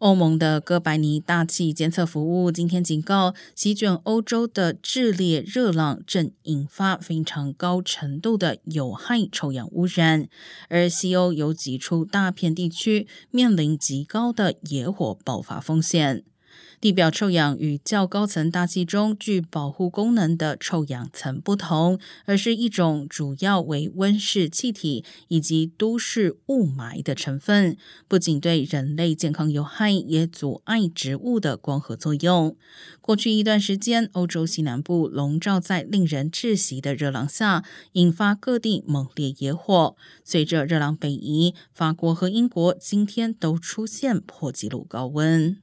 欧盟的哥白尼大气监测服务今天警告，席卷欧洲的炽烈热浪正引发非常高程度的有害臭氧污染，而西欧有几处大片地区面临极高的野火爆发风险。地表臭氧与较高层大气中具保护功能的臭氧层不同，而是一种主要为温室气体以及都市雾霾的成分。不仅对人类健康有害，也阻碍植物的光合作用。过去一段时间，欧洲西南部笼罩在令人窒息的热浪下，引发各地猛烈野火。随着热浪北移，法国和英国今天都出现破纪录高温。